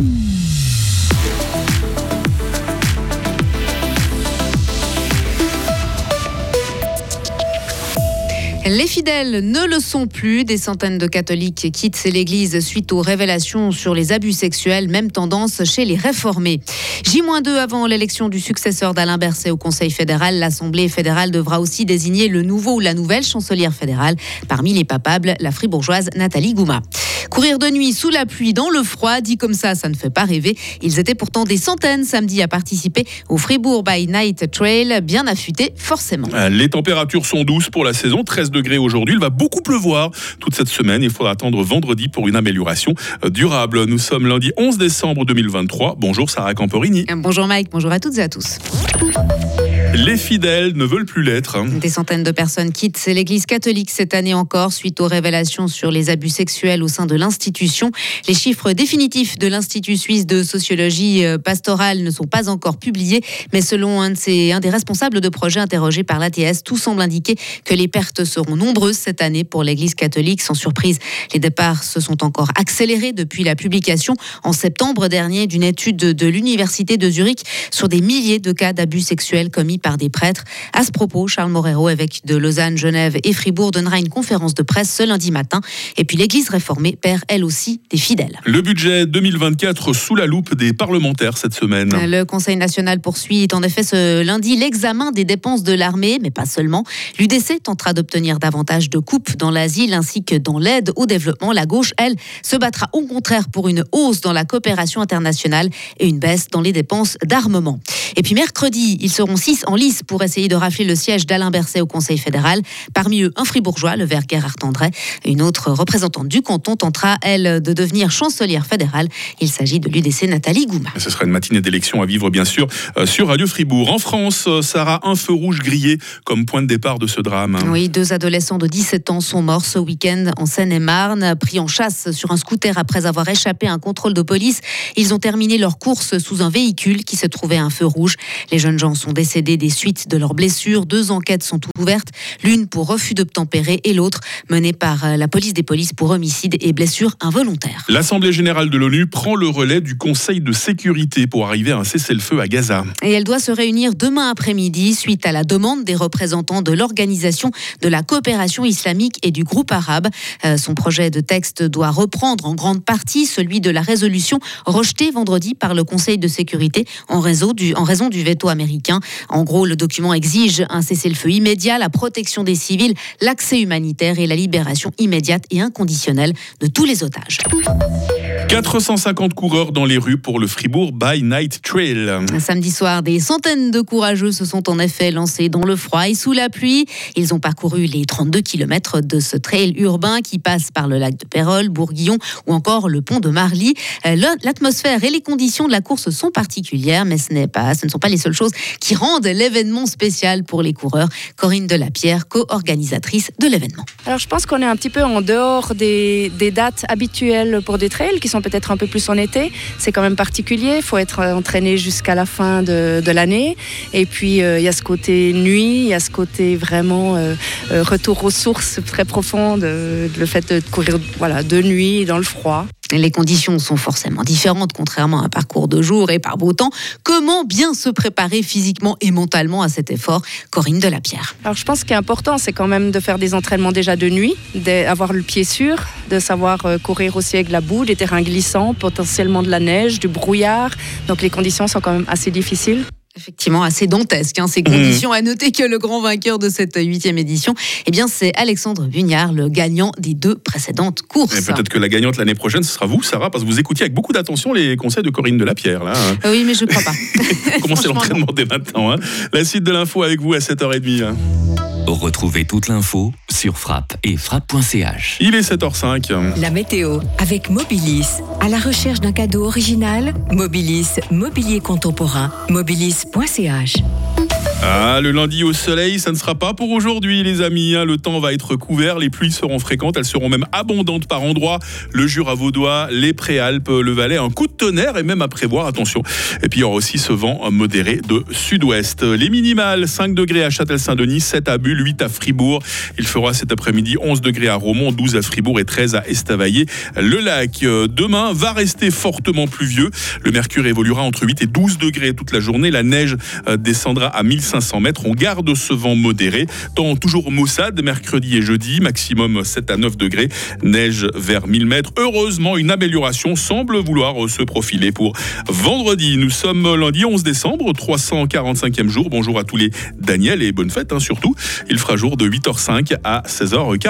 Mm-hmm. Les fidèles ne le sont plus. Des centaines de catholiques quittent l'église suite aux révélations sur les abus sexuels. Même tendance chez les réformés. J-2 avant l'élection du successeur d'Alain Berset au Conseil fédéral, l'Assemblée fédérale devra aussi désigner le nouveau ou la nouvelle chancelière fédérale. Parmi les papables, la fribourgeoise Nathalie Gouma. Courir de nuit sous la pluie, dans le froid, dit comme ça, ça ne fait pas rêver. Ils étaient pourtant des centaines samedi à participer au Fribourg by Night Trail, bien affûté forcément. Euh, les températures sont douces pour la saison, 13 degrés aujourd'hui. Il va beaucoup pleuvoir toute cette semaine. Il faudra attendre vendredi pour une amélioration euh, durable. Nous sommes lundi 11 décembre 2023. Bonjour Sarah Camporini. Bonjour Mike, bonjour à toutes et à tous. Les fidèles ne veulent plus l'être. Des centaines de personnes quittent l'église catholique cette année encore suite aux révélations sur les abus sexuels au sein de l'institution. Les chiffres définitifs de l'Institut suisse de sociologie euh, pastorale ne sont pas encore publiés, mais selon un, de un des responsables de projet interrogés par l'ATS, tout semble indiquer que les pertes seront nombreuses cette année pour l'église catholique. Sans surprise, les départs se sont encore accélérés depuis la publication en septembre dernier d'une étude de l'Université de Zurich sur des milliers de cas d'abus sexuels commis par des prêtres. À ce propos, Charles Morero, évêque de Lausanne, Genève et Fribourg, donnera une conférence de presse ce lundi matin. Et puis l'Église réformée perd elle aussi des fidèles. Le budget 2024 sous la loupe des parlementaires cette semaine. Le Conseil national poursuit en effet ce lundi l'examen des dépenses de l'armée, mais pas seulement. L'UDC tentera d'obtenir davantage de coupes dans l'asile ainsi que dans l'aide au développement. La gauche, elle, se battra au contraire pour une hausse dans la coopération internationale et une baisse dans les dépenses d'armement. Et puis mercredi, ils seront six en lice pour essayer de rafler le siège d'Alain Berset au Conseil fédéral. Parmi eux, un fribourgeois, le vert Gerhard André. Une autre représentante du canton tentera, elle, de devenir chancelière fédérale. Il s'agit de l'UDC Nathalie Gouma. Ce sera une matinée d'élection à vivre, bien sûr, euh, sur Radio Fribourg. En France, euh, Sarah, un feu rouge grillé comme point de départ de ce drame. Oui, deux adolescents de 17 ans sont morts ce week-end en Seine-et-Marne, pris en chasse sur un scooter après avoir échappé à un contrôle de police. Ils ont terminé leur course sous un véhicule qui se trouvait à un feu rouge. Les jeunes gens sont décédés des suites de leurs blessures. Deux enquêtes sont ouvertes, l'une pour refus d'obtempérer et l'autre menée par euh, la police des polices pour homicide et blessures involontaires. L'Assemblée générale de l'ONU prend le relais du Conseil de sécurité pour arriver à un cessez-le-feu à Gaza. Et elle doit se réunir demain après-midi suite à la demande des représentants de l'Organisation de la coopération islamique et du groupe arabe. Euh, son projet de texte doit reprendre en grande partie celui de la résolution rejetée vendredi par le Conseil de sécurité en raison du, en raison du veto américain. En gros, le document exige un cessez-le-feu immédiat, la protection des civils, l'accès humanitaire et la libération immédiate et inconditionnelle de tous les otages. 450 coureurs dans les rues pour le Fribourg by Night Trail. Samedi soir, des centaines de courageux se sont en effet lancés dans le froid et sous la pluie. Ils ont parcouru les 32 km de ce trail urbain qui passe par le lac de Pérol, Bourguillon ou encore le pont de Marly. Euh, l'atmosphère et les conditions de la course sont particulières, mais ce, n'est pas, ce ne sont pas les seules choses qui rendent l'événement spécial pour les coureurs. Corinne Delapierre, co-organisatrice de l'événement. Alors je pense qu'on est un petit peu en dehors des, des dates habituelles pour des trails qui sont peut-être un peu plus en été. C'est quand même particulier. Il faut être entraîné jusqu'à la fin de, l'année. Et puis, euh, il y a ce côté nuit, il y a ce côté vraiment euh, euh, retour aux sources très profondes, le fait de courir voilà, de nuit dans le froid. Les conditions sont forcément différentes, contrairement à un parcours de jour et par beau temps. Comment bien se préparer physiquement et mentalement à cet effort Corinne Delapierre? Alors, je pense qu'il est important, c'est quand même de faire des entraînements déjà de nuit, d'avoir le pied sûr, de savoir courir aussi avec la boue, des terrains glissant, potentiellement de la neige, du brouillard. Donc les conditions sont quand même assez difficiles. Effectivement, assez dantesque, hein, ces conditions. À noter que le grand vainqueur de cette huitième édition, eh bien, c'est Alexandre Bugnard, le gagnant des deux précédentes courses. Peut-être que la gagnante l'année prochaine, ce sera vous, Sarah, parce que vous écoutiez avec beaucoup d'attention les conseils de Corinne Delapierre. Là, hein. Oui, mais je ne crois pas. Commencez l'entraînement dès maintenant. Hein. La suite de l'info avec vous à 7h30. Retrouvez toute l'info sur frappe et frappe.ch. Il est 7h05. La météo avec Mobilis. À la recherche d'un cadeau original, Mobilis, mobilier contemporain, mobilis.ch. Ah, le lundi au soleil, ça ne sera pas pour aujourd'hui, les amis. hein. Le temps va être couvert, les pluies seront fréquentes, elles seront même abondantes par endroits. Le Jura vaudois, les Préalpes, le Valais, un coup de tonnerre et même à prévoir, attention. Et puis il y aura aussi ce vent modéré de sud-ouest. Les minimales, 5 degrés à Châtel-Saint-Denis, 7 à Bulle, 8 à Fribourg. Il fera cet après-midi 11 degrés à Romont, 12 à Fribourg et 13 à Estavayer. Le lac, euh, demain, va rester fortement pluvieux. Le mercure évoluera entre 8 et 12 degrés toute la journée. La neige euh, descendra à 1500 mètres. On garde ce vent modéré. Temps toujours maussade, mercredi et jeudi, maximum 7 à 9 degrés. Neige vers 1000 mètres. Heureusement, une amélioration semble vouloir se profiler pour vendredi. Nous sommes lundi 11 décembre, 345e jour. Bonjour à tous les Daniel et bonne fête hein, surtout. Il fera jour de 8h05 à 16h40.